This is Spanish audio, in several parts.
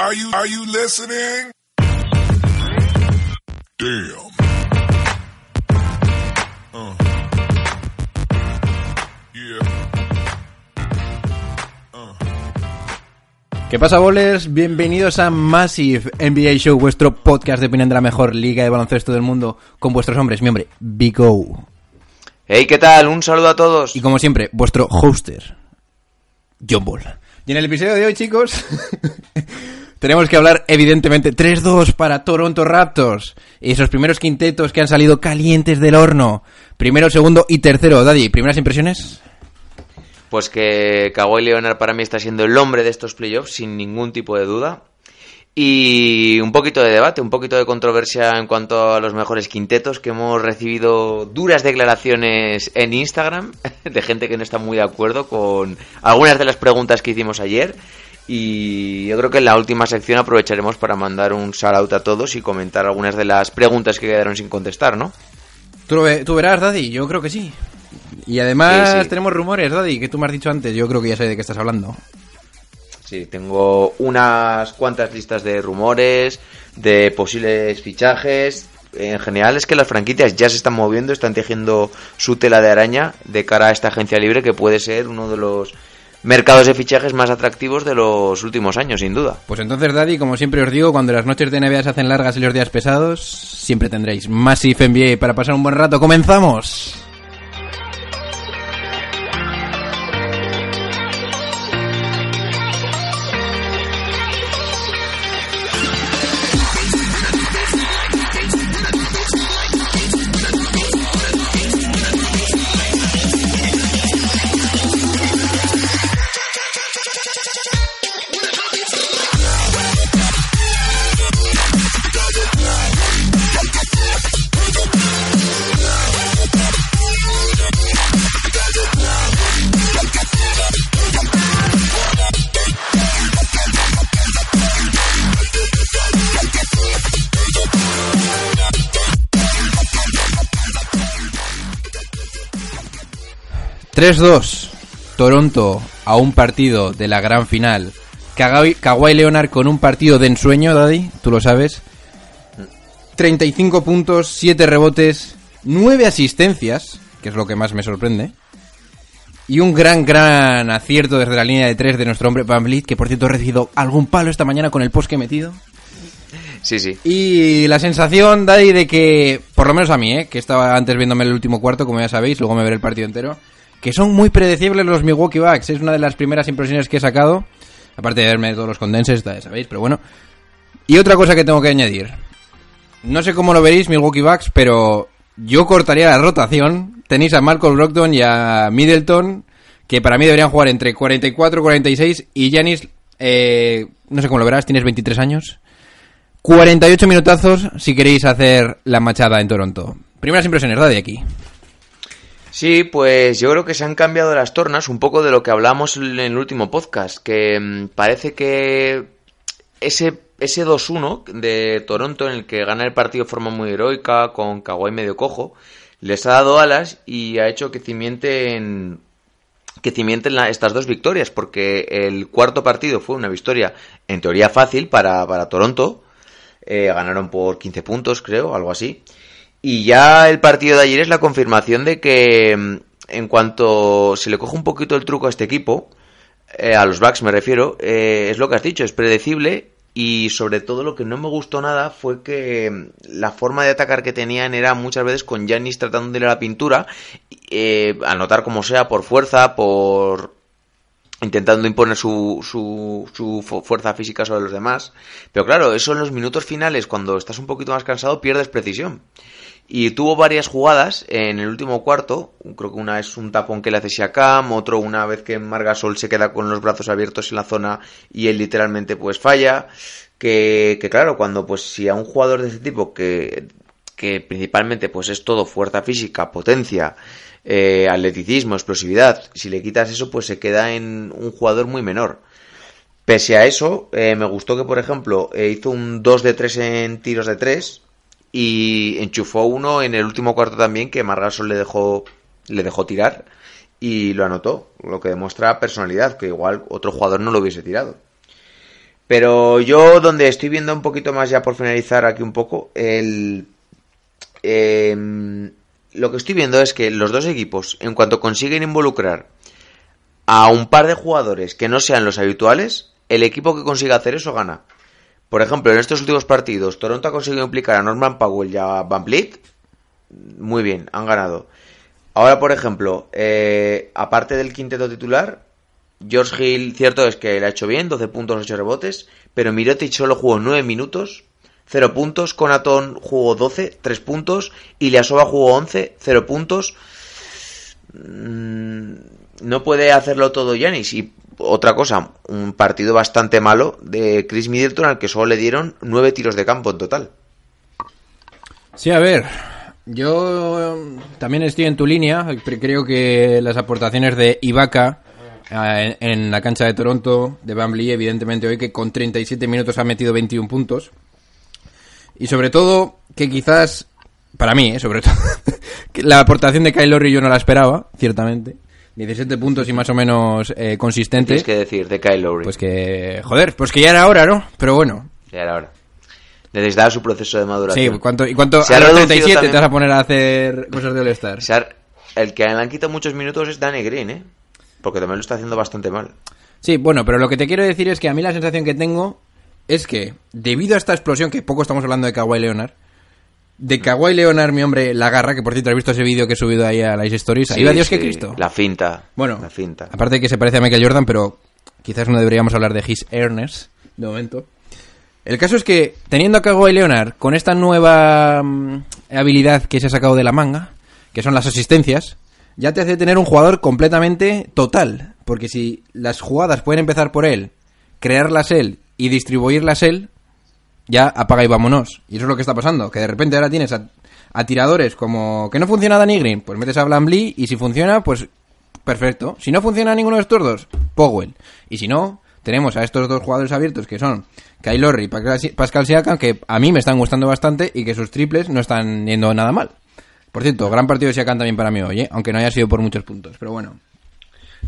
Are you, are you listening? Damn. Uh. ¿Qué pasa, bowlers? Bienvenidos a Massive NBA Show, vuestro podcast de opinión de la mejor liga de baloncesto del mundo, con vuestros hombres, mi hombre, Big O. Hey, ¿qué tal? Un saludo a todos. Y como siempre, vuestro hoster, John Ball. Y en el episodio de hoy, chicos, tenemos que hablar, evidentemente, 3-2 para Toronto Raptors. Esos primeros quintetos que han salido calientes del horno. Primero, segundo y tercero. Daddy, ¿primeras impresiones? Pues que Kawhi Leonard para mí está siendo el hombre de estos playoffs, sin ningún tipo de duda. Y un poquito de debate, un poquito de controversia en cuanto a los mejores quintetos, que hemos recibido duras declaraciones en Instagram de gente que no está muy de acuerdo con algunas de las preguntas que hicimos ayer. Y yo creo que en la última sección aprovecharemos para mandar un shout out a todos y comentar algunas de las preguntas que quedaron sin contestar, ¿no? Tú, lo ve- tú verás, Daddy, yo creo que sí. Y además Sí, sí. tenemos rumores, Daddy, que tú me has dicho antes, yo creo que ya sé de qué estás hablando. Sí, tengo unas cuantas listas de rumores, de posibles fichajes. En general es que las franquicias ya se están moviendo, están tejiendo su tela de araña de cara a esta agencia libre que puede ser uno de los mercados de fichajes más atractivos de los últimos años, sin duda. Pues entonces, Daddy, como siempre os digo, cuando las noches de NBA se hacen largas y los días pesados, siempre tendréis Massive NBA para pasar un buen rato. ¡Comenzamos! ...3-2... Toronto a un partido de la gran final. Kawhi, Kawhi Leonard con un partido de ensueño, Daddy, tú lo sabes. 35 puntos, 7 rebotes, 9 asistencias, que es lo que más me sorprende. Y un gran, gran acierto desde la línea de 3 de nuestro hombre Van Vliet, que por cierto ha recibido algún palo esta mañana con el post que he metido. Sí, sí. Y la sensación, Daddy, de que, por lo menos a mí, ¿eh? que estaba antes viéndome el último cuarto, como ya sabéis, luego me veré el partido entero, que son muy predecibles los Milwaukee Bucks. Es una de las primeras impresiones que he sacado, aparte de verme todos los condenses, sabéis, pero bueno. Y otra cosa que tengo que añadir. No sé cómo lo veréis, Milwaukee Bucks, pero yo cortaría la rotación. Tenéis a Malcolm Brogdon y a Middleton, que para mí deberían jugar entre 44 46, y Janis, eh, no sé cómo lo verás, tienes 23 años. 48 minutazos si queréis hacer la machada en Toronto. Primeras impresiones, de aquí. Sí, pues yo creo que se han cambiado las tornas un poco de lo que hablamos en el último podcast, que mm, parece que ese, ese 2-1 de Toronto en el que gana el partido de forma muy heroica, con Kawhi medio cojo, les ha dado alas y ha hecho que cimienten que cimienten la- estas dos victorias, porque el cuarto partido fue una victoria en teoría fácil para, para Toronto, eh, ganaron por 15 puntos creo, algo así, y ya el partido de ayer es la confirmación de que mm, en cuanto se le coge un poquito el truco a este equipo, eh, a los Bucks me refiero, eh, es lo que has dicho, es predecible y sobre todo lo que no me gustó nada fue que mm, la forma de atacar que tenían era muchas veces con Giannis tratando de ir a la pintura, eh, anotar como sea, por fuerza, por intentando imponer su, su, su fu- fuerza física sobre los demás. Pero claro, eso en los minutos finales, cuando estás un poquito más cansado, pierdes precisión. Y tuvo varias jugadas en el último cuarto. Creo que una es un tapón que le hace Siakam, otro una vez que Margasol se queda con los brazos abiertos en la zona y él literalmente pues falla. Que, que claro, cuando pues si a un jugador de ese tipo que, que principalmente pues es todo fuerza física, potencia, eh, atleticismo, explosividad, si le quitas eso pues se queda en un jugador muy menor. Pese a eso, eh, me gustó que, por ejemplo, eh, hizo un 2 de 3 en tiros de 3 y enchufó uno en el último cuarto también que Margasol le dejó, le dejó tirar y lo anotó, lo que demuestra personalidad, que igual otro jugador no lo hubiese tirado. Pero yo donde estoy viendo un poquito más ya por finalizar aquí un poco, el... em, lo que estoy viendo es que los dos equipos, en cuanto consiguen involucrar a un par de jugadores que no sean los habituales, el equipo que consiga hacer eso gana. Por ejemplo, en estos últimos partidos, Toronto ha conseguido implicar a Norman Powell y a Van Vliet. Muy bien, han ganado. Ahora, por ejemplo, eh, aparte del quinteto titular, George Hill, cierto es que le ha hecho bien, 12 puntos, 8 rebotes, pero Mirotic solo jugó 9 minutos, 0 puntos, Conaton jugó 12, 3 puntos, y Liasova jugó 11, 0 puntos. Mm, no puede hacerlo todo Yanis. Y otra cosa, un partido bastante malo de Chris Middleton al que solo le dieron 9 tiros de campo en total. Sí, a ver, yo eh, también estoy en tu línea. Creo que las aportaciones de Ibaka eh, en, la cancha de Toronto, de Bambly, evidentemente hoy que con 37 minutos ha metido 21 puntos. Y sobre todo, que quizás, para mí, eh, sobre todo, la aportación de Kyle Lowry yo no la esperaba, ciertamente. 17 puntos y más o menos eh, consistente. Tienes que decir de Kyle Lowry. Pues que, joder, pues que ya era hora, ¿no? Pero bueno. Ya era hora. Necesitaba su proceso de Sí, maduración. ¿cuánto, ¿y cuánto Se a los reducido 37 también. te vas a poner a hacer cosas de All-Star? Ha- El que le han quitado muchos minutos es Danny Green, ¿eh? Porque también lo está haciendo bastante mal. Sí, bueno, pero lo que te quiero decir es que a mí la sensación que tengo es que, debido a esta explosión, que poco estamos hablando de Kawhi Leonard, de Kawhi Leonard, mi hombre, la garra, que por cierto has visto ese vídeo que he subido ahí a las stories, Sí, ahí va Dios sí, que Cristo. La finta. Bueno, La finta. aparte de que se parece a Michael Jordan, pero quizás no deberíamos hablar de His Earnest de momento. El caso es que, teniendo a Kawhi Leonard con esta nueva mm, habilidad que se ha sacado de la manga, que son las asistencias, ya te hace tener un jugador completamente total. Porque si las jugadas pueden empezar por él, crearlas él y distribuirlas él, ya apaga y vámonos. Y eso es lo que está pasando, que de repente ahora tienes a, a tiradores como que no funciona Danny Green, pues metes a Blambley y si funciona, pues perfecto. Si no funciona ninguno de estos dos, Powell. Y si no, tenemos a estos dos jugadores abiertos que son Kyle Lowry y Pascal- Siakam, que a mí me están gustando bastante y que sus triples no están yendo nada mal. Por cierto, gran partido de Siakam también para mí hoy, ¿eh? aunque no haya sido por muchos puntos, pero bueno.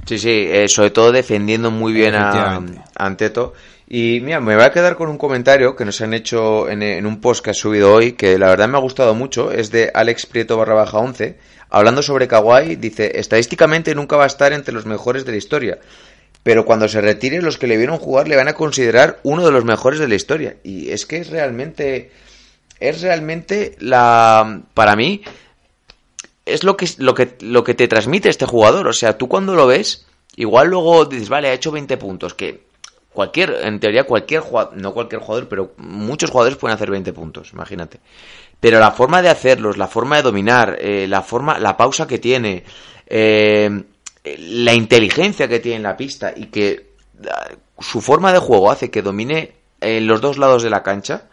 Sí, sí, eh, sobre todo defendiendo muy bien a, a Anteto. Y mira, me voy a quedar con un comentario que nos han hecho en, un post que ha subido hoy, que la verdad me ha gustado mucho, es de Alex Prieto barra baja 11, hablando sobre Kawhi, dice, estadísticamente nunca va a estar entre los mejores de la historia, pero cuando se retire los que le vieron jugar le van a considerar uno de los mejores de la historia. Y es que es realmente, es realmente la, para mí, es lo que, lo que, lo que te transmite este jugador. O sea, tú cuando lo ves, igual luego dices, vale, ha hecho 20 puntos, que cualquier, en teoría cualquier jugador, no cualquier jugador, pero muchos jugadores pueden hacer 20 puntos, imagínate. Pero la forma de hacerlos, la forma de dominar, eh, la forma, la pausa que tiene, eh, la inteligencia que tiene en la pista y que ah, su forma de juego hace que domine en los dos lados de la cancha,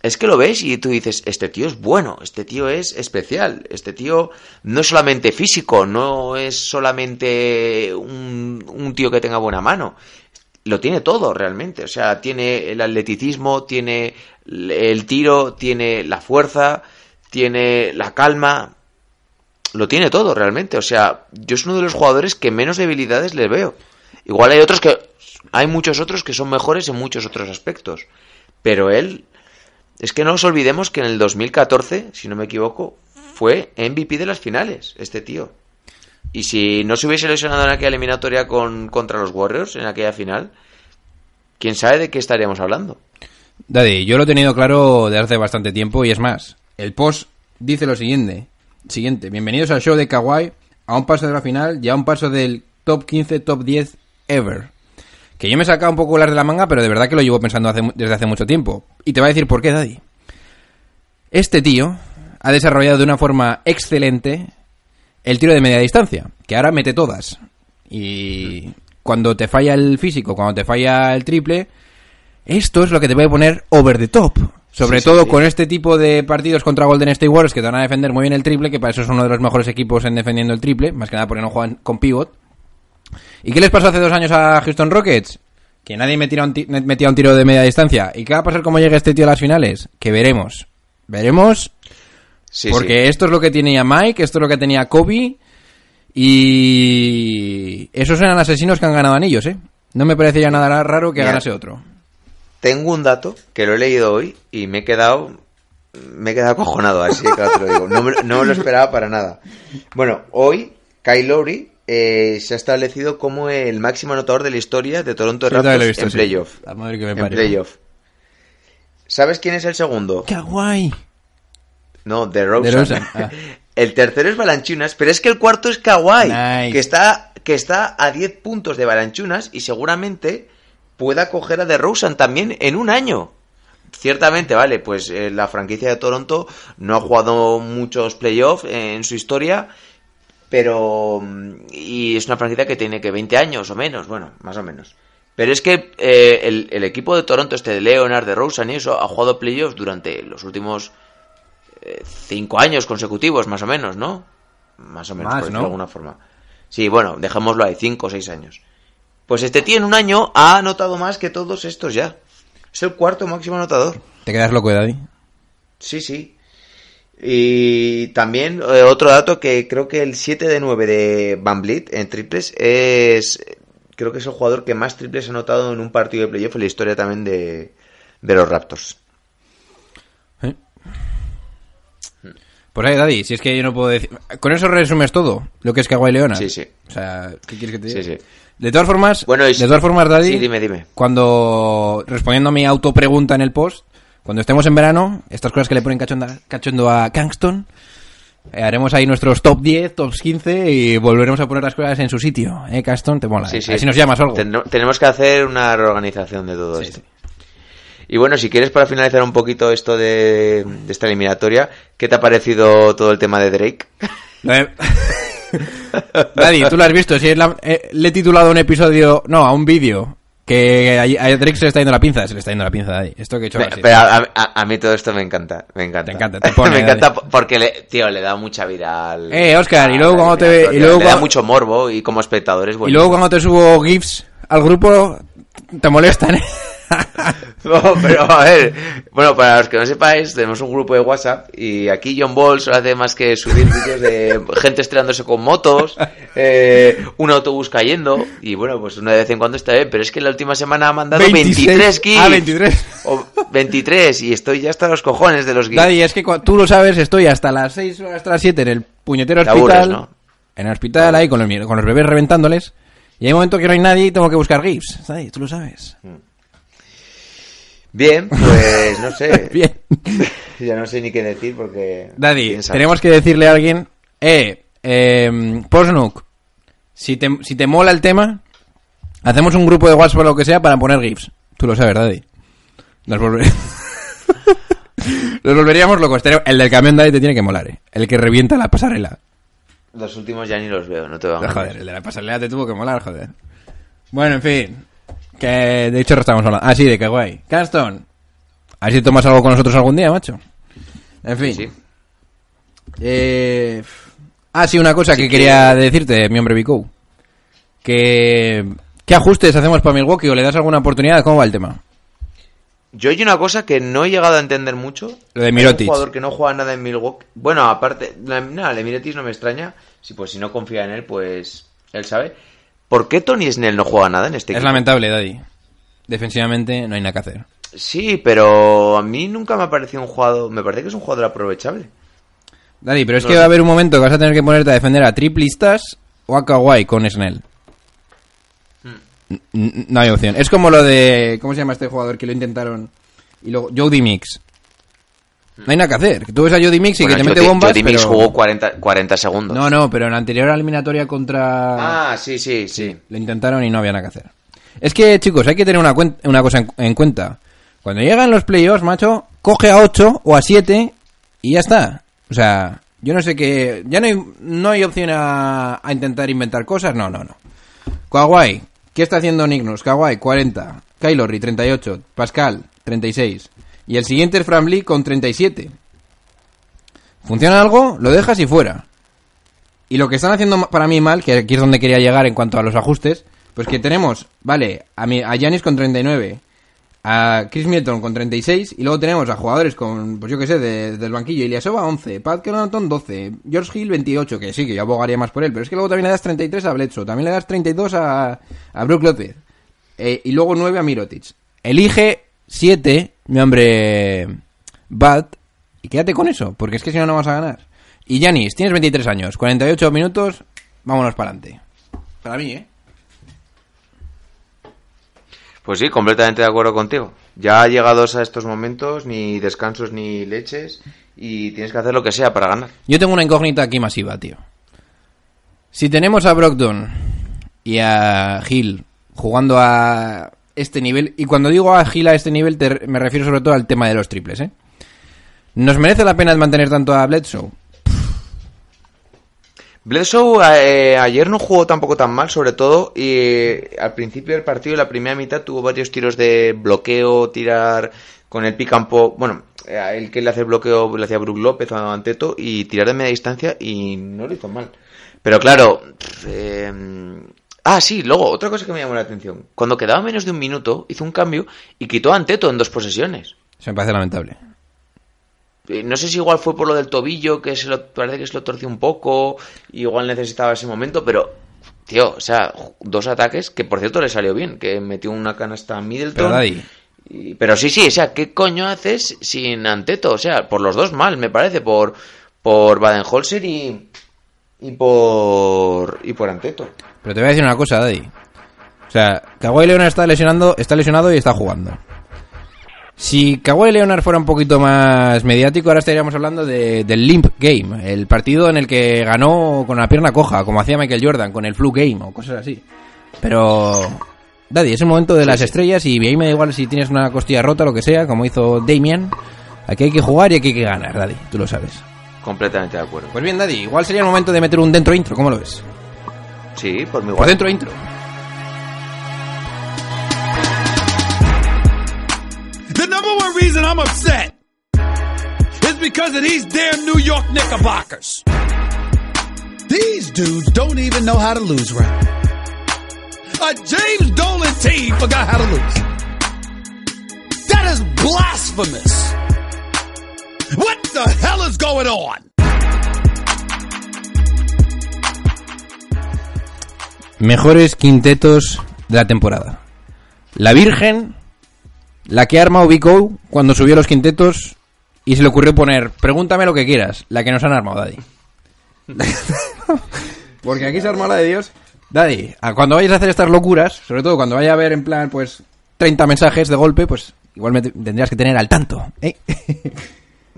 es que lo ves y tú dices, este tío es bueno, este tío es especial, este tío no es solamente físico, no es solamente un, un tío que tenga buena mano, lo tiene todo realmente, o sea, tiene el atleticismo, tiene el tiro, tiene la fuerza, tiene la calma, lo tiene todo realmente, o sea, yo es uno de los jugadores que menos debilidades le veo. Igual hay otros que, hay muchos otros que son mejores en muchos otros aspectos, pero él es que no nos olvidemos que en el 2014, si no me equivoco, fue MVP de las finales, este tío. Y si no se hubiese lesionado en aquella eliminatoria con, contra los Warriors, en aquella final, quién sabe de qué estaríamos hablando. Daddy, yo lo he tenido claro desde hace bastante tiempo y es más, el post dice lo siguiente, siguiente, bienvenidos al show de Kawhi, a un paso de la final y a un paso del top 15, top 10 ever. Que yo me he sacado un poco las de la manga, pero de verdad que lo llevo pensando hace desde hace mucho tiempo. Y te voy a decir por qué, Daddy. Este tío ha desarrollado de una forma excelente el tiro de media distancia, que ahora mete todas. Y cuando te falla el físico, cuando te falla el triple, esto es lo que te puede poner over the top. Sobre Sí, todo sí. con este tipo de partidos contra Golden State Warriors que te van a defender muy bien el triple, que para eso es uno de los mejores equipos en defendiendo el triple, más que nada porque no juegan con pivot. ¿Y qué les pasó hace dos años a Houston Rockets? Que nadie metía un, ti- metía un tiro de media distancia. ¿Y qué va a pasar como llegue este tío a las finales? Que veremos. Veremos Sí, porque sí. esto es lo que tenía Mike, esto es lo que tenía Kobe. Y esos eran asesinos que han ganado anillos, ¿eh? No me parecería nada raro que Mira. ganase otro. tengo un dato que lo he leído hoy y me he quedado me he quedado acojonado, así que te lo digo. No me, no me lo esperaba para nada. Bueno, hoy Kyle Lowry eh, se ha establecido como el máximo anotador de la historia de Toronto Sí, Raptors visto, en playoff. La madre que me En playoff. ¿Sabes quién es el segundo? ¡Qué guay! No, de Rosen. Ah. El tercero es Balanchunas, pero es que el cuarto es Kawhi, Nice. que está que está a 10 puntos de Balanchunas y seguramente pueda coger a DeRozan también en un año. Ciertamente, vale, pues eh, la franquicia de Toronto no ha jugado muchos playoffs en su historia, pero mm, y es una franquicia que tiene que 20 años o menos, bueno, más o menos. Pero es que eh, el, el equipo de Toronto, este de Leonard, de Rosen y eso, ha jugado playoffs durante los últimos eh, cinco años consecutivos, más o menos, ¿no? Más o menos, Más, por ¿no? de alguna forma. Sí, bueno, dejémoslo ahí, cinco o seis años. Pues este tío en un año ha anotado más que todos estos ya. Es el cuarto máximo anotador. ¿Te quedas loco, Daddy? Sí, sí. Y también eh, otro dato que creo que el 7 de 9 de Van Vliet en triples es... Creo que es el jugador que más triples ha anotado en un partido de playoff en la historia también de, de los Raptors. Pues ahí, Daddy, si es que yo no puedo decir... Con eso resumes todo, lo que es Kawhi Leonard. Sí, sí. O sea, ¿qué quieres que te diga? Sí, sí. De todas formas, Bueno, de todas formas, Daddy, Sí, dime, dime. cuando, respondiendo a mi autopregunta en el post, cuando estemos en verano, estas cosas que le ponen cachonda- cachondo a Kingston, eh, haremos ahí nuestros top 10, top 15 y volveremos a poner las cosas en su sitio. ¿Eh, Kingston? Te mola. Sí, eh? sí. Así nos llamas o algo. Ten- tenemos que hacer una reorganización de todo Sí. esto. Y bueno, si quieres para finalizar un poquito esto de, de esta eliminatoria, ¿qué te ha parecido todo el tema de Drake? De- Daddy, tú lo has visto. Si es la- eh, le he titulado un episodio, no, a un vídeo, que a, a Drake se le está yendo la pinza. Se le está yendo la pinza, Daddy. Esto que he hecho Pe- así. Pero a, a- a mí todo esto me encanta, me encanta. Te encanta, te pone, me encanta porque, le, tío, le da mucha vida al... Eh, Óscar, y luego cuando te y luego Le da mucho morbo y como espectadores, Y luego cuando te subo GIFs al grupo, te molestan, ¿eh? No, pero a ver, bueno, para los que no sepáis, tenemos un grupo de WhatsApp y aquí John Ball solo hace más que subir vídeos de gente estrelándose con motos, eh, un autobús cayendo y bueno, pues una vez en cuando está bien, pero es que la última semana ha mandado 23 GIFs. Ah, 23. O 23 y estoy ya hasta los cojones de los GIFs. Daddy, es que tú lo sabes, estoy hasta las 6 o hasta las 7 en el puñetero Te hospital. aburres, ¿no? En el hospital, ahí con los, con los bebés reventándoles. Y hay un momento que no hay nadie y tengo que buscar GIFs. Daddy, tú lo sabes. Bien, pues no sé. Bien. Ya no sé ni qué decir porque... Daddy, tenemos que decirle a alguien, eh, eh, Posnuk, si te, si te mola el tema, hacemos un grupo de WhatsApp o lo que sea para poner GIFs. Tú lo sabes, Daddy. Nos, volver- Nos volveríamos locos. El del camión, Daddy, te tiene que molar, eh. El que revienta la pasarela. Los últimos ya ni los veo, no te voy a Joder, el de la pasarela te tuvo que molar, joder. Bueno, en fin. Que de hecho estamos hablando. Ah, sí, de qué guay. Caston. A ver si tomas algo con nosotros algún día, macho. En fin. Sí. Eh... Ah, sí, una cosa Sí que que- quería decirte, mi hombre Bicou. Que... ¿Qué ajustes hacemos para Milwaukee o le das alguna oportunidad? ¿Cómo va el tema? Yo hay una cosa que no he llegado a entender mucho. Lo de Mirotic. Un jugador que no juega nada en Milwaukee. Bueno, aparte, nada, de Mirotic no me extraña. Si pues si no confía en él, pues él sabe. ¿Por qué Tony Snell no juega nada en este Es equipo? lamentable, Daddy. Defensivamente no hay nada que hacer. Sí, pero a mí nunca me ha parecido un jugador. Me parece que es un jugador aprovechable. Daddy, pero es No que sé. va a haber un momento que vas a tener que ponerte a defender a triplistas o a Kawhi con Snell. N- No hay opción. Es como lo de. ¿Cómo se llama este jugador que lo intentaron? Y luego. Jody Mix. No hay nada que hacer. Tú ves a Jody Mix y Bueno, que te Jody- mete bombas. Jody Mix pero- jugó 40, 40 segundos. No, no, pero en la anterior eliminatoria contra. Ah, sí, sí, sí. Lo intentaron y no había nada que hacer. Es que, chicos, hay que tener una, cuen- una cosa en, en cuenta. Cuando llegan los playoffs, macho, coge a 8 o a 7 y ya está. O sea, yo no sé qué... Ya no hay, no hay opción a, a intentar inventar cosas. No, no, no. Kawhi. ¿Qué está haciendo Nick Nurse? Kawhi, 40. Kylorri, 38. Pascal, 36. Y el siguiente es Fran Lee con 37. ¿Funciona algo? Lo dejas y fuera. Y lo que están haciendo para mí mal, que aquí es donde quería llegar en cuanto a los ajustes, pues que tenemos, vale, a, mi, a Giannis con 39, a Chris Middleton con 36, y luego tenemos a jugadores con, pues yo qué sé, de- del banquillo, Iliasova 11, Pat Connaughton 12, George Hill 28, que sí, que yo abogaría más por él, pero es que luego también le das 33 a Bledsoe, también le das 32 a, a Brook López, eh, y luego 9 a Mirotic. Elige 7, mi hombre Bad, y quédate con eso, porque es que si no, no vas a ganar. Y Yanis, tienes 23 años, 48 minutos, vámonos para adelante. Para mí, ¿eh? Pues sí, completamente de acuerdo contigo. Ya llegados a estos momentos, ni descansos ni leches, y tienes que hacer lo que sea para ganar. Yo tengo una incógnita aquí masiva, tío. Si tenemos a Brogdon y a Gil jugando a este nivel, y cuando digo a Gil a este nivel me refiero sobre todo al tema de los triples, ¿eh? ¿Nos merece la pena mantener tanto a Bledsoe? Bledsoe eh, ayer no jugó tampoco tan mal, sobre todo, y eh, al principio del partido, la primera mitad, tuvo varios tiros de bloqueo, tirar con el pop, bueno, eh, el que le hace el bloqueo le hacía Brook López a Anteto, y tirar de media distancia, y no lo hizo mal. Pero claro, eh, ah, sí, luego, otra cosa que me llamó la atención, cuando quedaba menos de un minuto, hizo un cambio y quitó a Anteto en dos posesiones. Se me parece lamentable. Eh, No sé si igual fue por lo del tobillo, que se lo, parece que se lo torció un poco, igual necesitaba ese momento, pero, tío, o sea, dos ataques que por cierto le salió bien, que metió una canasta a Middleton. Pero y- pero sí, sí, o sea, ¿qué coño haces sin Anteto? O sea, por los dos mal, me parece, por, por Baden-Holzer y, y por, y por Anteto. pero te voy a decir una cosa, Daddy. O sea, Kawhi Leonard está lesionando, está lesionado y está jugando. Si Kawhi Leonard fuera un poquito más mediático, ahora estaríamos hablando de, del Limp Game, el partido en el que ganó con la pierna coja, como hacía Michael Jordan, con el Flu Game o cosas así. Pero, Daddy, es el momento de las estrellas y ahí me da igual si tienes una costilla rota o lo que sea, como hizo Damian. Aquí hay que jugar y aquí hay que ganar, Daddy, tú lo sabes. Completamente de acuerdo. Pues bien, Daddy, igual sería el momento de meter un dentro intro, ¿cómo lo ves? Sí, por mi Por igual. dentro intro. The number one reason I'm upset is because of these damn New York Knickerbockers. These dudes don't even know how to lose right. A James Dolan team forgot how to lose. That is blasphemous. What the hell is going on? Mejores quintetos de la temporada. La Virgen, la que ha armado Vico cuando subió los quintetos y se le ocurrió poner, pregúntame lo que quieras, la que nos han armado, Daddy. Porque aquí se ha armado la de Dios. Daddy, a cuando vayas a hacer estas locuras, sobre todo cuando vaya a ver en plan, pues, 30 mensajes de golpe, pues igual me te- tendrías que tener al tanto. ¿eh?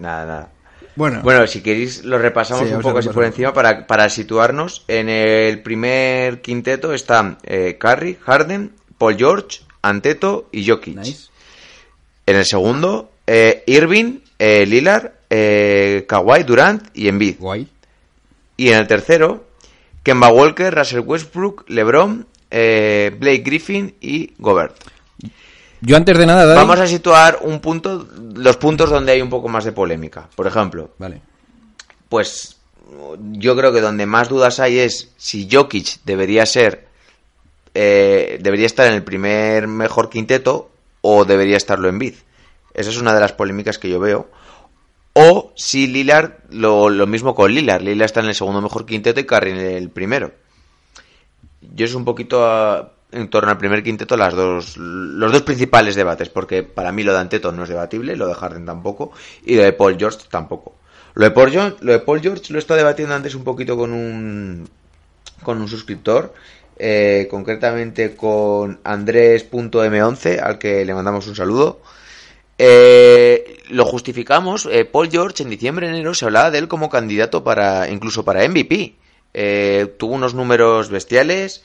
Nada, nada. bueno, Bueno, si queréis lo repasamos Sí, un poco así por encima para, para situarnos. En el primer quinteto están eh, Curry, Harden, Paul George, Anteto y Jokic. nice. En el segundo, eh, Irving, eh, Lillard, eh, Kawhi, Durant y Embiid. Guay. Y en el tercero, Kemba Walker, Russell Westbrook, LeBron, eh, Blake Griffin y Gobert. Yo antes de nada, Daddy... Vamos a situar un punto, los puntos donde hay un poco más de polémica. Por ejemplo, Vale. pues yo creo que donde más dudas hay es si Jokic debería ser eh, debería estar en el primer mejor quinteto o debería estarlo en Bid. Esa es una de las polémicas que yo veo. O si Lillard, lo, lo mismo con Lillard. Lillard está en el segundo mejor quinteto y Curry en el primero. Yo es un poquito a- en torno al primer quinteto las dos, los dos principales debates, porque para mí lo de Anteto no es debatible, lo de Harden tampoco, y lo de Paul George tampoco. Lo de Paul George, lo de Paul George lo he estado debatiendo antes un poquito con un, con un suscriptor, eh, concretamente con Andrés.m11, al que le mandamos un saludo. Eh, lo justificamos. eh, Paul George en diciembre, enero se hablaba de él como candidato para incluso para MVP. Eh, tuvo unos números bestiales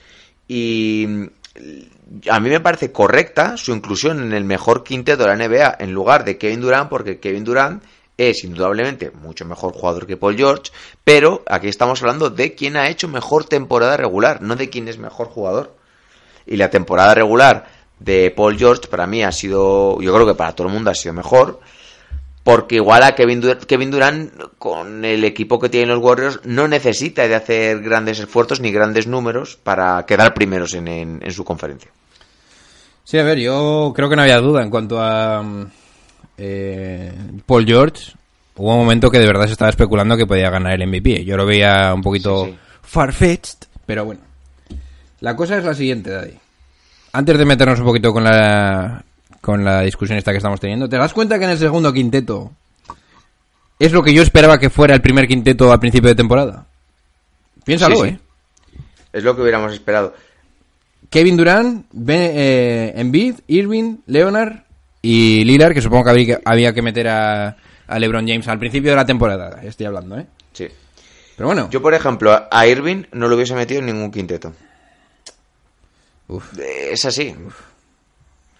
y mm, a mí me parece correcta su inclusión en el mejor quinteto de la NBA en lugar de Kevin Durant porque Kevin Durant es indudablemente mucho mejor jugador que Paul George, pero aquí estamos hablando de quién ha hecho mejor temporada regular, no de quién es mejor jugador. Y la temporada regular de Paul George para mí ha sido, yo creo que para todo el mundo ha sido mejor, porque igual a Kevin Durant, Kevin Durant con el equipo que tienen los Warriors no necesita de hacer grandes esfuerzos ni grandes números para quedar primeros en, en- en su conferencia. Sí, a ver, yo creo que no había duda en cuanto a mm, eh, Paul George. Hubo un momento que de verdad se estaba especulando que podía ganar el MVP. Yo lo veía un poquito Sí, sí. far-fetched, pero bueno. La cosa es la siguiente, Daddy. Antes de meternos un poquito con la con la discusión esta que estamos teniendo. ¿Te das cuenta que en el segundo quinteto es lo que yo esperaba que fuera el primer quinteto al principio de temporada? Piénsalo, Sí, sí. ¿eh? Es lo que hubiéramos esperado. Kevin Durant, ben, eh, Embiid, Irving, Leonard y Lillard, que supongo que había que meter a, a LeBron James al principio de la temporada, estoy hablando, ¿eh? Sí. Pero bueno, Yo, por ejemplo, a Irving no lo hubiese metido en ningún quinteto. Uf. Es así.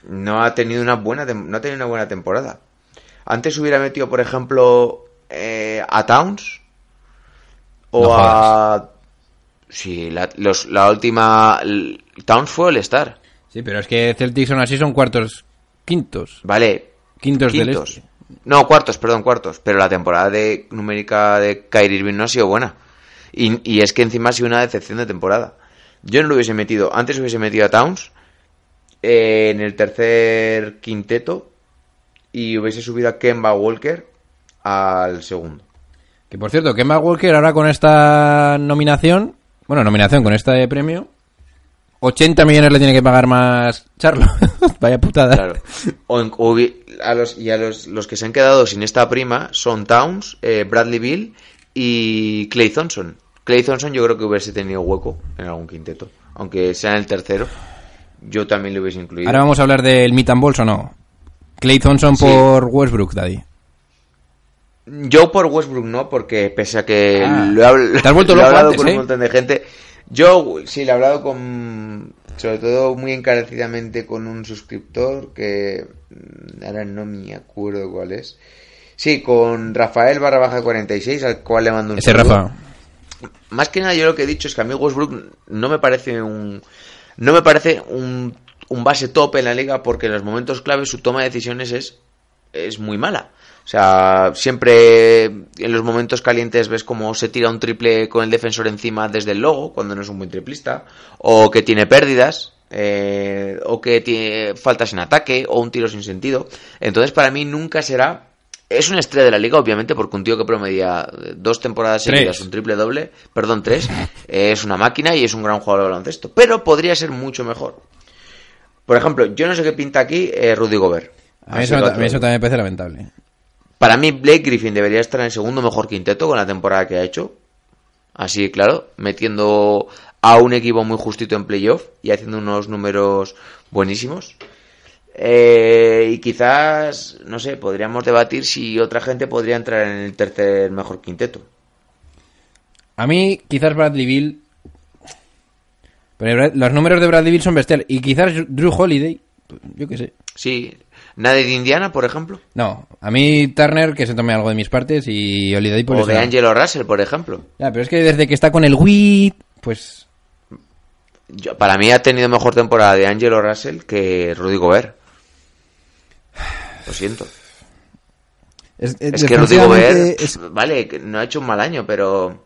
No ha tenido una buena no ha tenido una buena temporada. Antes hubiera metido, por ejemplo, eh, a Towns o No a sí, la, los- la última Towns fue el Star. sí, pero es que Celtics son así, son cuartos, quintos, Vale. quintos, del Quintos. este. No, cuartos, perdón, cuartos. Pero la temporada de numérica de Kyrie Irving no ha sido buena. Y, y es que encima ha sido una decepción de temporada. Yo no lo hubiese metido. Antes hubiese metido a Towns eh, en el tercer quinteto y hubiese subido a Kemba Walker al segundo. Que por cierto, Kemba Walker ahora con esta nominación, bueno, nominación con este premio, 80 millones le tiene que pagar más Charlo. Vaya putada. Claro. O a los, y a los, los que se han quedado sin esta prima son Towns, eh, Bradley Bill y Clay Thompson. Clay Thompson yo creo que hubiese tenido hueco en algún quinteto. Aunque sea en el tercero, yo también lo hubiese incluido. Ahora vamos a hablar del Meet and Balls o no. Clay Thompson Sí. por Westbrook, Daddy. Yo por Westbrook no, porque pese a que Ah. lo he, habl- Te has vuelto lo he hablado antes, con ¿eh? un montón de gente. Yo sí le he hablado con, sobre todo muy encarecidamente con un suscriptor que mm, ahora no me acuerdo cuál es. Sí, con Rafael barra baja 46, al cual le mando un Ese saludo. Rafa. Más que nada yo lo que he dicho es que a mí Westbrook no me parece un no me parece un, un base top en la liga porque en los momentos clave su toma de decisiones es es muy mala. O sea, siempre en los momentos calientes ves como se tira un triple con el defensor encima desde el logo, cuando no es un buen triplista, o que tiene pérdidas, eh, o que tiene faltas en ataque, o un tiro sin sentido. Entonces, para mí nunca será. Es una estrella de la liga, obviamente, porque un tío que promedia dos temporadas seguidas un triple doble, perdón, tres, eh, es una máquina y es un gran jugador de baloncesto. Pero podría ser mucho mejor. Por ejemplo, yo no sé qué pinta aquí eh, Rudy Gobert. A mí, eso, a mí eso también me parece lamentable. para mí, Blake Griffin debería estar en el segundo mejor quinteto con la temporada que ha hecho. Así, claro, metiendo a un equipo muy justito en playoff y haciendo unos números buenísimos. Eh, y quizás, no sé, podríamos debatir si otra gente podría entrar en el tercer mejor quinteto. A mí, quizás Bradley Bill. Pero los números de Bradley Bill son bestiales. Y quizás Drew Holiday. Yo qué sé. Sí, nadie de Indiana, por ejemplo. No, a mí Turner, que se tome algo de mis partes. Y Holiday, pues. o de. Angelo Russell, por ejemplo. Ya, pero es que desde que está con el WIT. Pues. Yo- para mí ha tenido mejor temporada de Angelo Russell que Rudy Gobert. Lo siento. Es, Es que Rudy Gobert, es- vale, no ha hecho un mal año, pero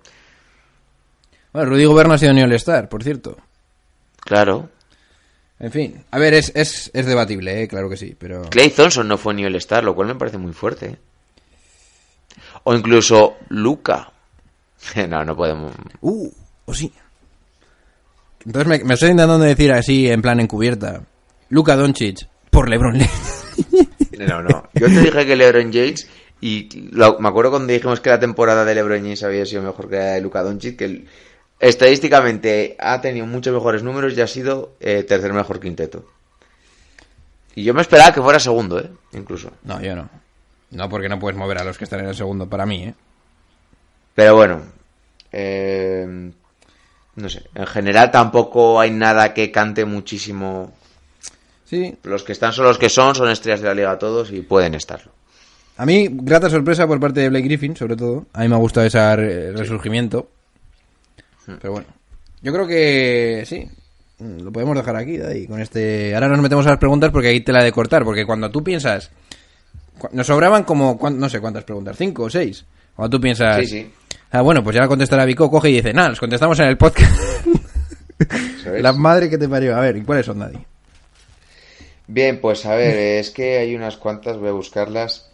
Bueno, Rudy Gobert no ha sido ni All-Star, por cierto. claro. En fin, a ver, es, es, es debatible, ¿eh? claro que sí, pero... Clay Thompson no fue ni el Star, lo cual me parece muy fuerte. ¿eh? O incluso Luca. No, no podemos. Uh, o sí. Entonces me, me estoy intentando decir así, en plan encubierta. Luka Doncic, por LeBron James. No, no. Yo te dije que LeBron James y lo- me acuerdo cuando dijimos que la temporada de LeBron James había sido mejor que la de Luka Doncic, que el- estadísticamente ha tenido muchos mejores números y ha sido eh, tercer mejor quinteto. Y yo me esperaba que fuera segundo, ¿eh? Incluso. No, yo no. No, porque no puedes mover a los que están en el segundo, para mí, ¿eh? Pero bueno, eh, no sé. En general tampoco hay nada que cante muchísimo. Sí, Los que están son los que son, son estrellas de la liga todos y pueden estarlo. a mí, grata sorpresa por parte de Blake Griffin, sobre todo. A mí me ha gustado ese re- resurgimiento. Pero bueno, yo creo que sí. Lo podemos dejar aquí, Daddy, con este... Ahora nos metemos a las preguntas porque ahí te la de cortar. Porque cuando tú piensas... Nos sobraban como, no sé cuántas preguntas, cinco o seis. Cuando tú piensas... Sí, sí. Ah, bueno, pues ya la contestará Vico, coge y dice, nada, los contestamos en el podcast. ¿Sabes? la madre que te parió. A ver, ¿y cuáles son, Daddy? Bien, pues a ver, es que hay unas cuantas, voy a buscarlas.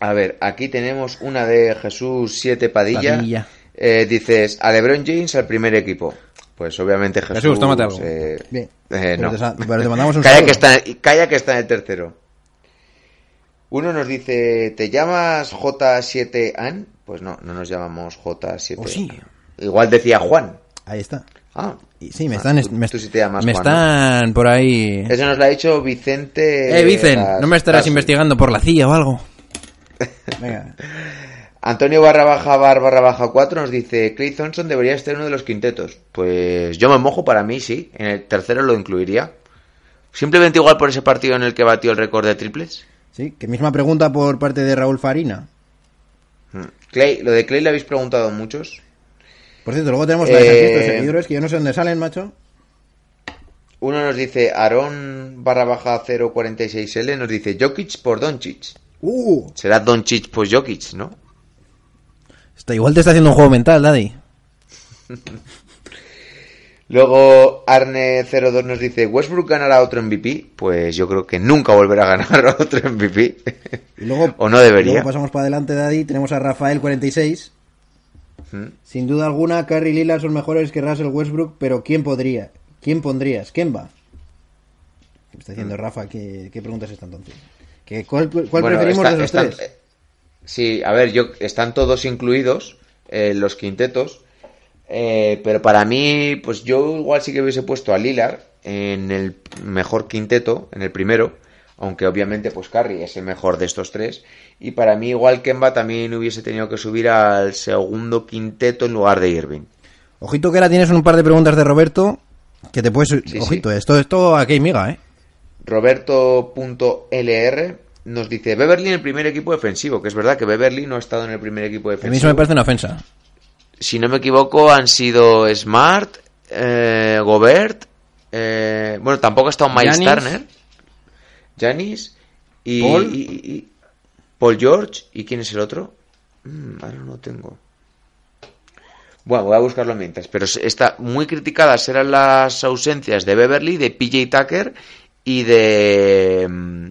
A ver, aquí tenemos una de Jesús 7 Padilla. Padilla. Eh, dices, a LeBron James al primer equipo. Pues obviamente Jesús. Jesús, tómate algo. eh, Bien. eh, Pero no. te pero te mandamos un calla, que está, calla que está en el tercero. Uno nos dice, ¿te llamas J7AN? Pues no, no nos llamamos J7. Oh, sí. Igual decía Juan. Ahí está. Ah, Y sí, me Ah, están, tú- me, tú sí te llamas me Juan, están por ahí... Eso nos lo ha dicho Vicente. Eh, Vicen, Ras- ¿no me estarás investigando por la CIA o algo? Venga. Antonio barra baja bar barra baja 4 nos dice Clay Thompson debería estar uno de los quintetos. Pues yo me mojo para mí, sí. En el tercero lo incluiría. Simplemente igual por ese partido en el que batió el récord de triples. Sí, que misma pregunta por parte de Raúl Farina. Mm. Clay, lo de Clay le habéis preguntado muchos. Por cierto, luego tenemos la de Eh, seguidores que yo no sé dónde salen, macho. Uno nos dice Aaron barra baja 046L nos dice Jokic por Doncic. Uh, Será Doncic por Jokic, ¿no? Está, igual te está haciendo un juego mental, Daddy. Luego Arne02 nos dice Westbrook ganará otro MVP. Pues yo creo que nunca volverá a ganar otro MVP. y luego, o no debería. luego pasamos para adelante, Daddy. Tenemos a Rafael46. ¿Mm? Sin duda alguna, Curry y Lillard son mejores que Russell Westbrook, pero ¿quién podría? ¿Quién pondrías? ¿Quién va? Me está Mm. diciendo Rafa, ¿qué, qué preguntas están entonces? ¿Qué, ¿Cuál, cuál Bueno, preferimos está- de están- tres? eh, Sí, a ver, yo están todos incluidos eh, los quintetos, eh, pero para mí, pues yo igual sí que hubiese puesto a Lillard en el mejor quinteto, en el primero, aunque obviamente pues Curry es el mejor de estos tres, y para mí igual Kemba también hubiese tenido que subir al segundo quinteto en lugar de Irving. Ojito que ahora tienes un par de preguntas de Roberto que te puedes... Sí, Ojito, esto esto aquí miga, ¿eh? Roberto.lr nos dice Beverly en el primer equipo defensivo, que es verdad que Beverly no ha estado en el primer equipo A mí eso defensivo. me parece una ofensa. si no me equivoco, han sido Smart, eh, Gobert, eh, bueno, tampoco ha estado Miles Giannis. Turner, Janis y, Paul. y- y- y- Paul George. ¿Y quién es el otro? Mm, ahora no tengo. Bueno, voy a buscarlo mientras. Pero está muy criticadas eran las ausencias de Beverly, de PJ Tucker y de. mm,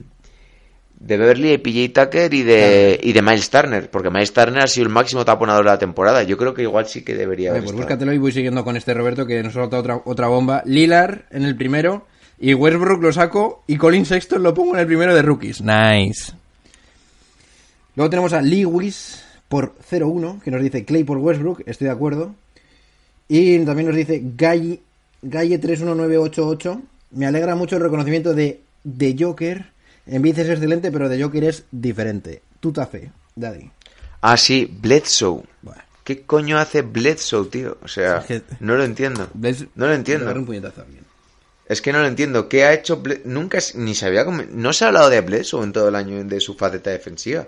De Beverly, de PJ Tucker y de, y de Miles Turner. Porque Miles Turner ha sido el máximo taponador de la temporada. Yo creo que igual sí que debería haber pues estado. búscatelo y voy siguiendo con este Roberto que nos solta otra, otra bomba. Lilar en el primero y Westbrook lo saco y Colin Sexton lo pongo en el primero de rookies. Nice. Luego tenemos a Lewis por 0-1, que nos dice Clay por Westbrook, estoy de acuerdo. Y también nos dice Galle, Galle 31988. Me alegra mucho el reconocimiento de The Joker. En bici es excelente, pero The Joker es diferente. Tuta fe, Daddy. Ah, sí, Bledsoe. Bueno. ¿Qué coño hace Bledsoe, tío? O sea, Es que- no lo entiendo. No lo entiendo. Un puñetazo a alguien. Es que no lo entiendo. ¿Qué ha hecho Ble- Nunca ni se había No se ha hablado de Bledsoe en todo el año de su faceta defensiva.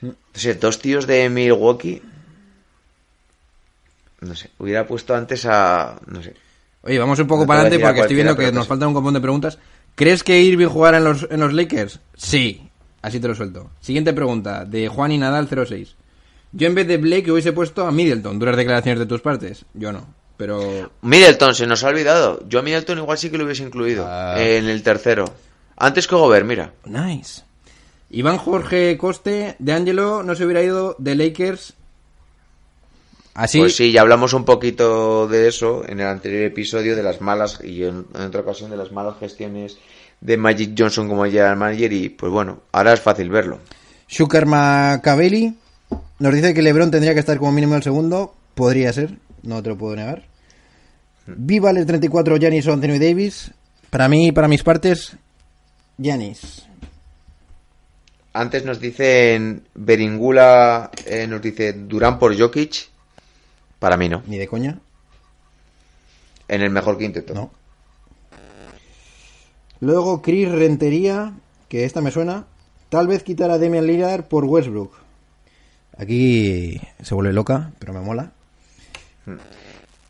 No sé, dos tíos de Milwaukee. No sé, hubiera puesto antes a. No sé. Oye, vamos un poco No para adelante porque estoy viendo que nos falta un montón de preguntas. ¿Crees que Irving jugará en los, en los Lakers? Sí. Así te lo suelto. Siguiente pregunta, de Juan y Nadal 06. Yo en vez de Blake hubiese puesto a Middleton. Duras declaraciones de tus partes. Yo no. Pero Middleton, se nos ha olvidado. Yo a Middleton igual sí que lo hubiese incluido. Ah. En el tercero. Antes que Gobert, mira. Nice. Iván Jorge Coste de Angelo no se hubiera ido de Lakers. Así. Pues sí, ya hablamos un poquito de eso en el anterior episodio, de las malas, y en, en otra ocasión de las malas gestiones de Magic Johnson como general manager, y pues bueno, ahora es fácil verlo. Shukar Macabelli nos dice que LeBron tendría que estar como mínimo el segundo. Podría ser, no te lo puedo negar. Viva el 34 Giannis o Anthony Davis. Para mí, para mis partes, Giannis. Antes nos dicen Beringula, eh, nos dice Durán por Jokic, para mí no, Ni de coña. en el mejor quinteto. No. Luego Chris Rentería, que esta me suena. Tal vez quitar a Damian Lillard por Westbrook. Aquí se vuelve loca, pero me mola.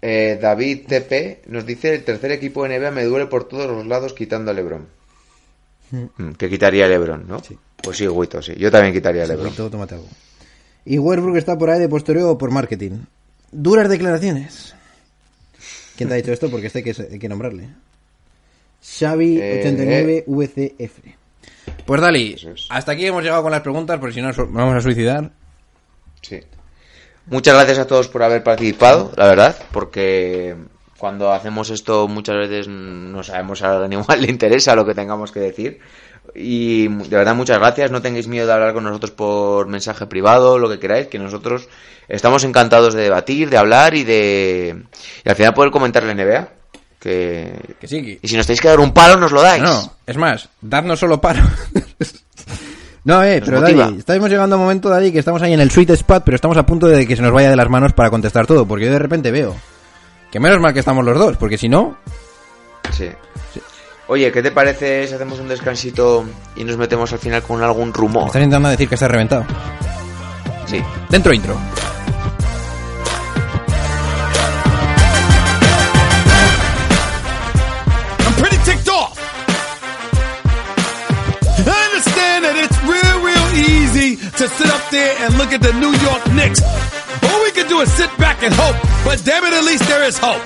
Eh, David TP nos dice el tercer equipo de NBA me duele por todos los lados quitando a Lebron. Mm, Que quitaría a Lebron, ¿no? Sí. Pues sí, Guito, sí. Yo también quitaría a Lebron. Segurito, tómate algo. Y Westbrook está por ahí de posterior o por marketing. Duras declaraciones. ¿Quién te ha dicho esto? Porque este hay que, hay que nombrarle. Xavi89 VCF. Pues Dali, hasta aquí hemos llegado con las preguntas, porque si no nos vamos a suicidar. Sí. Muchas gracias a todos por haber participado, la verdad, porque cuando hacemos esto muchas veces no sabemos a igual le interesa lo que tengamos que decir. Y de verdad muchas gracias, no tengáis miedo de hablar con nosotros por mensaje privado, lo que queráis, que nosotros estamos encantados de debatir, de hablar y de... Y al final poder comentar la NBA. Que... Que sí, Y si nos tenéis que dar un palo, nos lo dais. No, es más, dadnos solo paro. no, eh, pero. Daddy, estamos llegando a un momento, Daddy, que estamos ahí en el sweet spot, pero estamos a punto de que se nos vaya de las manos para contestar todo, porque yo de repente veo que menos mal que estamos los dos, porque si no, Sí. Oye, ¿qué te parece si hacemos un descansito y nos metemos al final con algún me rumor? estás intentando decir que estás reventado. Sí. Dentro intro. Easy to sit up there and look at the New York Knicks. All we can do is sit back and hope, but damn it, at least there is hope.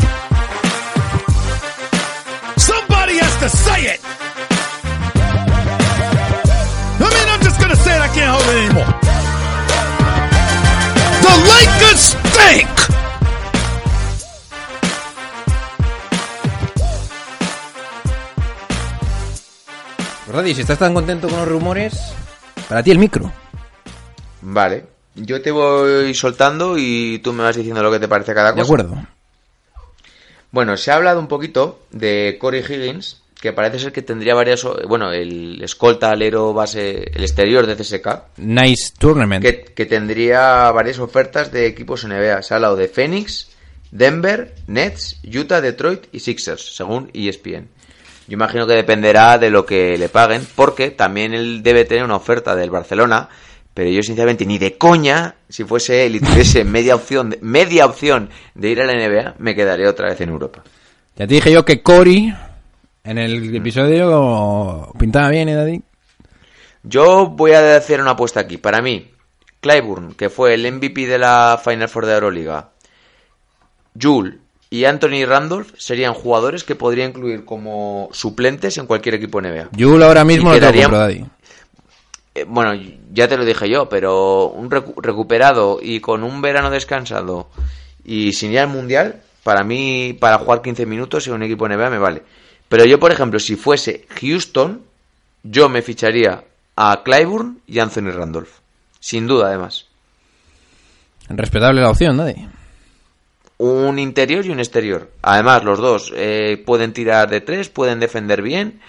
Somebody has to say it. I mean, I'm just gonna say it, I can't hold it anymore. The Lakers stink! Si estás tan contento con los rumores, para ti el micro. Vale. Yo te voy soltando y tú me vas diciendo lo que te parece cada De cosa. acuerdo. Bueno, se ha hablado un poquito de Corey Higgins, que parece ser que tendría varias... Bueno, el escolta alero base, el exterior de CSK, Nice tournament. que, que tendría varias ofertas de equipos NBA. Se ha hablado de Phoenix, Denver, Nets, Utah, Detroit y Sixers, según ESPN. Yo imagino que dependerá de lo que le paguen, porque también él debe tener una oferta del Barcelona, pero yo sinceramente ni de coña, si fuese él y tuviese media opción, de, media opción de ir a la NBA, me quedaría otra vez en Europa. Ya te dije yo que Cory en el episodio pintaba bien, ¿eh, Daddy? Yo voy a hacer una apuesta aquí. Para mí, Clyburn, que fue el MVP de la Final Four de Euroliga, Jule y Anthony Randolph serían jugadores que podría incluir como suplentes en cualquier equipo NBA. Yul ahora mismo Y Daddy. Eh, bueno, ya te lo dije yo, pero un recu- recuperado y con un verano descansado y sin ir al mundial, para mí, para jugar 15 minutos en un equipo NBA me vale. Pero yo, por ejemplo, si fuese Houston, yo me ficharía a Clyburn y Anthony Randolph. Sin duda, además. Respetable la opción, Daddy. Un interior y un exterior. Además, los dos eh, pueden tirar de tres, pueden defender bien.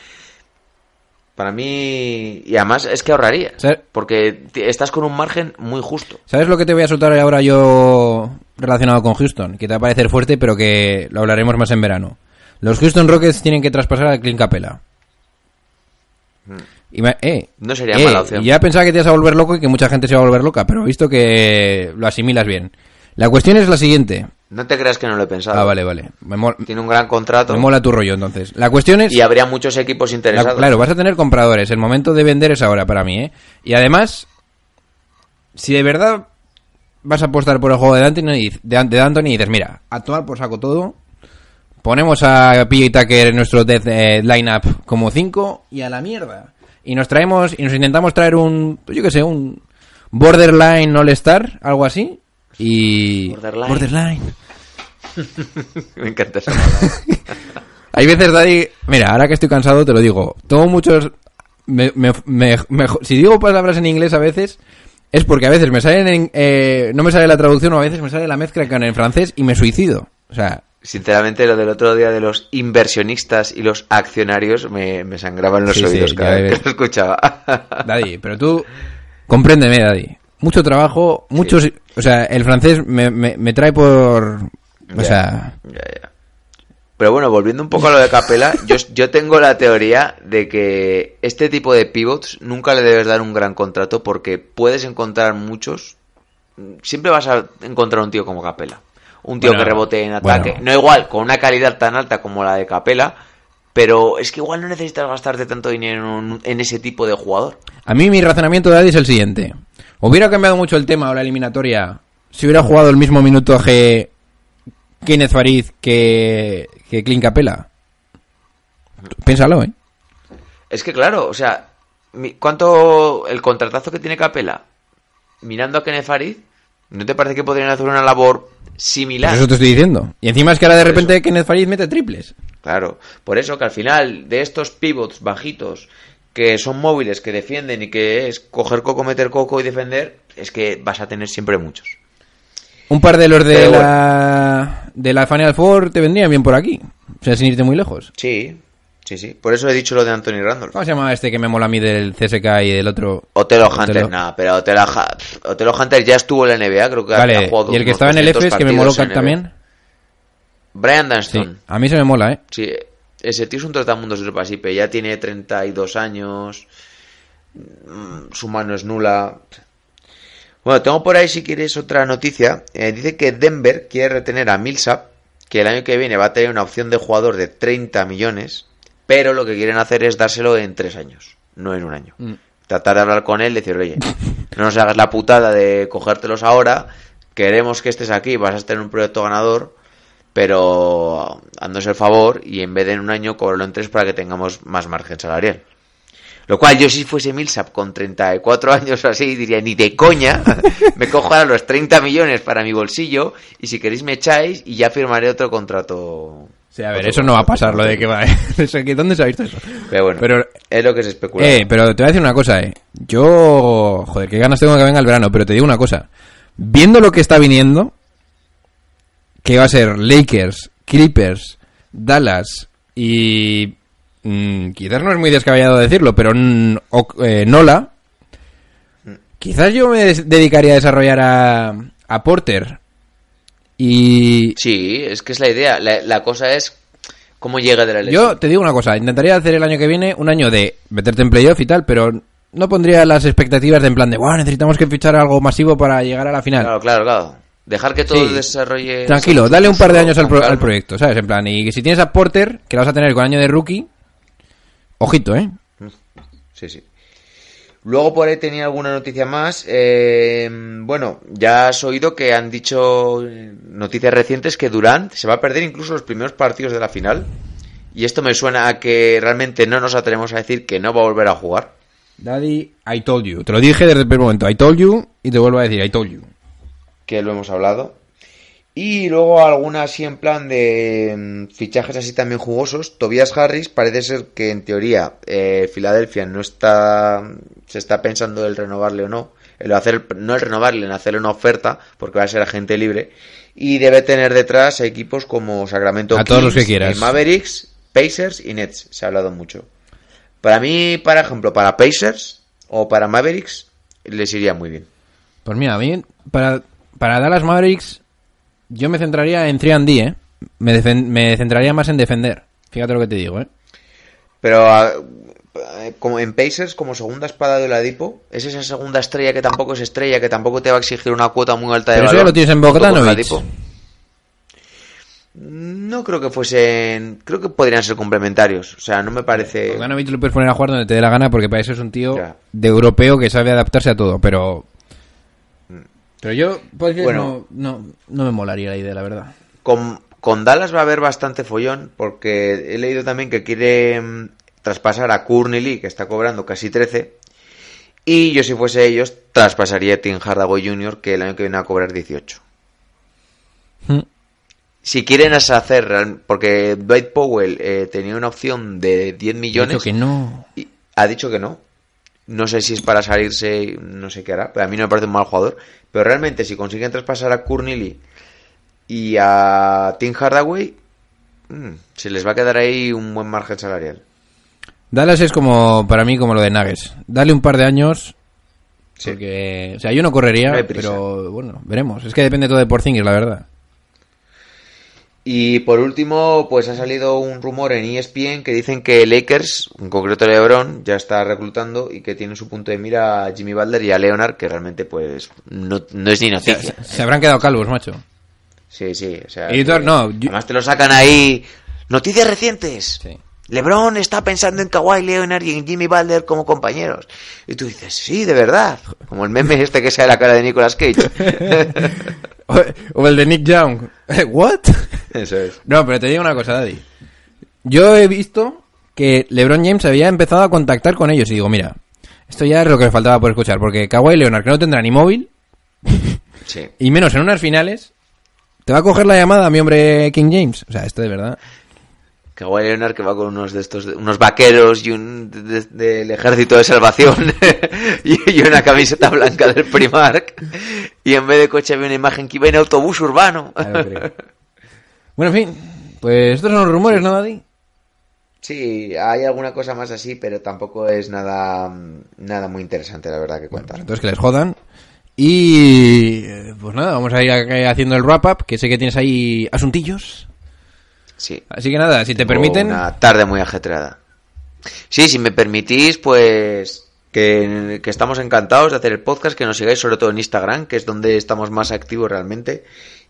Para mí. Y además es que ahorraría. Sí. Porque estás con un margen muy justo. ¿Sabes lo que te voy a soltar ahora yo relacionado con Houston? Que te va a parecer fuerte, pero que lo hablaremos más en verano. Los Houston Rockets tienen que traspasar a Clint Capela. Y me- eh, No sería eh, mala opción. Ya pensaba que te ibas a volver loco y que mucha gente se va a volver loca, pero he visto que lo asimilas bien. La cuestión es la siguiente. No te creas que no lo he pensado. Ah, vale, vale. Me, Tiene un gran contrato. me mola tu rollo, entonces. La cuestión es... Y habría muchos equipos La- interesados. claro, vas a tener compradores. El momento de vender es ahora para mí, ¿eh? Y además, si de verdad vas a apostar por el juego de Anthony, de, de Anthony y dices, mira, a tomar por saco todo, ponemos a PJ Tucker en nuestro death eh, lineup como 5 y a la mierda. Y nos traemos, y nos intentamos traer un, pues yo qué sé, un borderline all-star, algo así. Y... Borderline. borderline. Me encanta esa palabra. Hay veces, Daddy, mira, ahora que estoy cansado te lo digo, tengo muchos... me- me- me- me- si digo palabras en inglés a veces, es porque a veces me salen en... eh, no me sale la traducción o a veces me sale la mezcla con el francés y me suicido. O sea, Sinceramente, lo del otro día de los inversionistas y los accionarios me, me sangraban los Sí, oídos cada vez ves. que lo escuchaba. Daddy, pero tú compréndeme, Daddy. Mucho trabajo, muchos... O sea, el francés me, me, me trae por... O Ya, sea... ya, ya. Pero bueno, volviendo un poco a lo de Capela, yo, yo tengo la teoría de que este tipo de pivots nunca le debes dar un gran contrato porque puedes encontrar muchos. Siempre vas a encontrar un tío como Capela. Un tío Bueno, que rebote en ataque. bueno. No igual, con una calidad tan alta como la de Capela. Pero es que igual no necesitas gastarte tanto dinero en, ese tipo de jugador. A mí mi razonamiento de Daddy es el siguiente. Hubiera cambiado mucho el tema o la eliminatoria si hubiera jugado el mismo minutaje Kenneth Farid que, que Clint Capela. Piénsalo, ¿eh? Es que claro, o sea, ¿cuánto el contratazo que tiene Capela? Mirando a Kenneth Farid, ¿No te parece que podrían hacer una labor similar? Pues eso te estoy diciendo. Y encima es que ahora de Por repente Kenneth Farid mete triples. Claro, por eso que al final de estos pivots bajitos que son móviles, que defienden y que es coger coco, meter coco y defender, es que vas a tener siempre muchos. Un par de los de Pero la de la Final Four te vendrían bien por aquí. O sea, sin irte muy lejos. Sí, sí, sí. Por eso he dicho lo de Anthony Randolph. ¿Cómo se llama este que me mola a mí del CSK y del otro? Otelo Otelo. Hunter, nada, pero Otelo, Ha- Otelo Hunter ya estuvo en la NBA, creo que ha Vale, jugado y el que estaba en el 200 EFES, que me moló también. Brian Sí, Dunston. a mí se me mola, ¿eh? Sí, ese tío es un trotamundos del Pasipe, ya tiene 32 años, mm, su mano es nula. Bueno, tengo por ahí si quieres otra noticia. Eh, dice que Denver quiere retener a Millsap, que el año que viene va a tener una opción de jugador de 30 millones, pero lo que quieren hacer es dárselo en 3 años, no en un año. Mm. Tratar de hablar con él y decir, oye, no nos hagas la putada de cogértelos ahora, queremos que estés aquí, vas a tener un proyecto ganador, pero dándose el favor y en vez de en un año cobrarlo en tres para que tengamos más margen salarial. Lo cual yo si fuese Millsap con 34 años o así diría, ni de coña, me cojo ahora los 30 millones para mi bolsillo y si queréis me echáis y ya firmaré otro contrato. Sí, a ver, otro eso no va a pasar, lo de que va, ¿Dónde se ha visto eso? Pero bueno, Pero- es lo que se especula. Eh, pero te voy a decir una cosa, eh. Yo, joder, qué ganas tengo que venga el verano, pero te digo una cosa. Viendo lo que está viniendo, que va a ser Lakers, Clippers, Dallas y... mm, quizás no es muy descabellado decirlo, pero o- eh, Nola. Quizás yo me dedicaría a desarrollar a, a Porter. Y Sí, es que es la idea. La, la cosa es cómo llega de la lesión. Yo te digo una cosa, intentaría hacer el año que viene un año de meterte en playoff y tal, pero no pondría las expectativas de en plan de, wow, necesitamos que fichar algo masivo para llegar a la final. Claro, claro, claro. Dejar que todo Sí. desarrolle. Tranquilo, dale un par de años al, pro- al proyecto, ¿sabes? En plan, y si tienes a Porter, que lo vas a tener con año de rookie, ojito, ¿eh? Sí, sí. Luego por ahí tenía alguna noticia más. Eh, bueno, ya has oído que han dicho eh, noticias recientes que Durant se va a perder incluso los primeros partidos de la final. Y esto me suena a que realmente no nos atrevemos a decir que no va a volver a jugar. Daddy, I told you. Te lo dije desde el primer momento, I told you, y te vuelvo a decir, I told you. que lo hemos hablado. Y luego alguna así en plan de mm, fichajes así también jugosos. Tobias Harris parece ser que en teoría eh, Filadelfia no está se está pensando el renovarle o no. El hacer, no el renovarle, en hacerle una oferta, porque va a ser agente libre. Y debe tener detrás a equipos como Sacramento A todos los que quieras. eh, Mavericks, Pacers y Nets. Se ha hablado mucho. Para mí, por ejemplo, para Pacers o para Mavericks, les iría muy bien. Pues mira, a mí, para, para Dallas Mavericks, yo me centraría en 3D, ¿eh? Me, me centraría más en defender. Fíjate lo que te digo, ¿eh? Pero ah, eh, como en Pacers, como segunda espada de Oladipo, es esa segunda estrella que tampoco es estrella, que tampoco te va a exigir una cuota muy alta de Pero eso ya lo tienes en Bogdanovic. No creo que fuesen... Creo que podrían ser complementarios. O sea, no me parece... Bogdanovic lo puedes poner a jugar donde te dé la gana porque para eso es un tío Ya. de europeo que sabe adaptarse a todo, pero... Pero yo, pues, Bueno. no, no, no me molaría la idea, la verdad. Con, con Dallas va a haber bastante follón, porque he leído también que quiere mm, traspasar a Courtney Lee, que está cobrando casi 13, y yo si fuese ellos, traspasaría a Tim Hardaway Jr., que el año que viene va a cobrar 18. Mm. Si quieren hacer, porque Dwight Powell eh, tenía una opción de 10 He millones, dicho que no. y ha dicho que no. No sé si es para salirse, no sé qué hará, pero a mí no me parece un mal jugador. Pero realmente, si consiguen traspasar a Lee y a Tim Hardaway, mm, se les va a quedar ahí un buen margen salarial. Dallas es como, para mí, como lo de Nuggets. Dale un par de años. Sí. Porque, o sea, yo no correría, No pero bueno, veremos. Es que depende todo de Porzingis, la verdad. Y por último, pues ha salido un rumor en ESPN que dicen que Lakers, en concreto LeBron, ya está reclutando y que tiene su punto de mira a Jimmy Butler y a Leonard, que realmente pues no, no es ni noticia. Se habrán quedado calvos, macho. Sí, sí, o sea... Editor, que- no, yo- Además te lo sacan ahí... Noticias recientes. Sí. LeBron está pensando en Kawhi Leonard y en Jimmy Butler como compañeros. Y tú dices, sí, de verdad. Como el meme este que sale la cara de Nicolas Cage. O, o el de Nick Young. ¿What? Eso es. No, pero te digo una cosa, Daddy. Yo he visto que LeBron James había empezado a contactar con ellos y digo, mira, esto ya es lo que me faltaba por escuchar, porque Kawhi Leonard, que no tendrá ni móvil, Sí. Y menos en unas finales, te va a coger la llamada a mi hombre King James. O sea, esto de verdad. Kawhi Leonard que va con unos de estos, unos vaqueros y un de- de- del ejército de salvación y, y una camiseta blanca del Primark y en vez de coche había una imagen que iba en autobús urbano. Bueno, en fin, pues estos son los rumores, ¿no, Daddy? Sí, hay alguna cosa más así, pero tampoco es nada, nada muy interesante, la verdad, que contar. Entonces que les jodan. Y eh, pues nada, vamos a ir a- haciendo el wrap up, que sé que tienes ahí asuntillos. Sí. Así que nada, si te Tengo permiten, Una tarde muy ajetreada. Sí, si me permitís, pues que, que estamos encantados de hacer el podcast, que nos sigáis sobre todo en Instagram, que es donde estamos más activos realmente,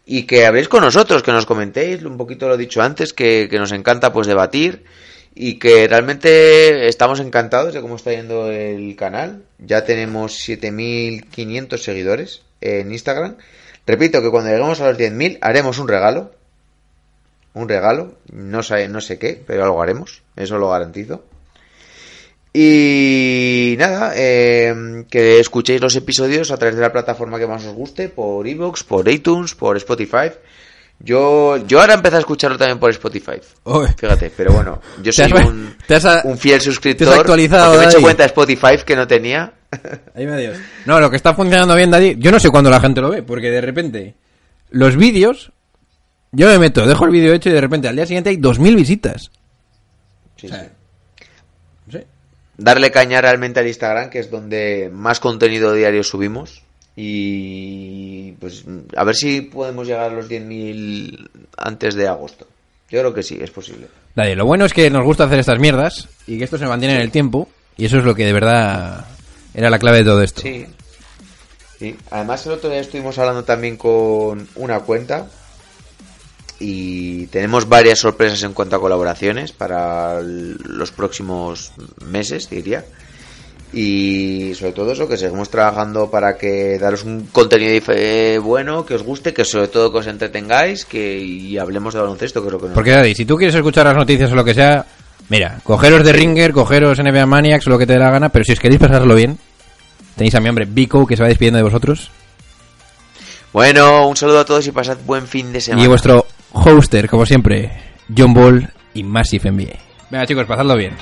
y que habléis con nosotros, que nos comentéis, un poquito lo he dicho antes, que, que nos encanta pues debatir y que realmente estamos encantados de cómo está yendo el canal. Ya tenemos 7.500 seguidores en Instagram. Repito que cuando lleguemos a los 10.000 haremos un regalo un regalo, no sé, no sé qué, pero algo haremos, eso lo garantizo. Y nada, eh, que escuchéis los episodios a través de la plataforma que más os guste, por Evox, por iTunes, por Spotify. Yo, yo ahora empecé a escucharlo también por Spotify. Fíjate, pero bueno, yo soy has- un, a- fiel suscriptor. te has actualizado, me he hecho cuenta de Spotify que no tenía. Ahí me adiós. No, lo que está funcionando bien, Daddy, yo no sé cuándo la gente lo ve, porque de repente los vídeos, yo me meto, dejo el vídeo hecho y de repente al día siguiente hay 2.000 visitas. Sí, sí. No sé. darle caña realmente al Instagram, que es donde más contenido diario subimos. Y pues a ver si podemos llegar a los 10.000 antes de agosto. Yo creo que sí, es posible. Daddy, lo bueno es que nos gusta hacer estas mierdas y que esto se mantiene en el tiempo y eso es lo que de verdad era la clave de todo esto. Sí. Sí. Además, el otro día estuvimos hablando también con una cuenta y tenemos varias sorpresas en cuanto a colaboraciones para los próximos meses, diría. Y sobre todo eso, que seguimos trabajando para que daros un contenido eh, bueno, que os guste, que sobre todo que os entretengáis, que y hablemos de baloncesto, que es lo que nos Porque Daddy, si tú quieres escuchar las noticias o lo que sea, mira, cogeros de Ringer, cogeros NBA Maniacs o lo que te dé la gana, pero si os queréis pasarlo bien, tenéis a mi hombre Vico que se va despidiendo de vosotros Bueno, un saludo a todos y pasad buen fin de semana. y vuestro hoster, como siempre, John Ball y Massive NBA. Venga chicos, pasadlo bien.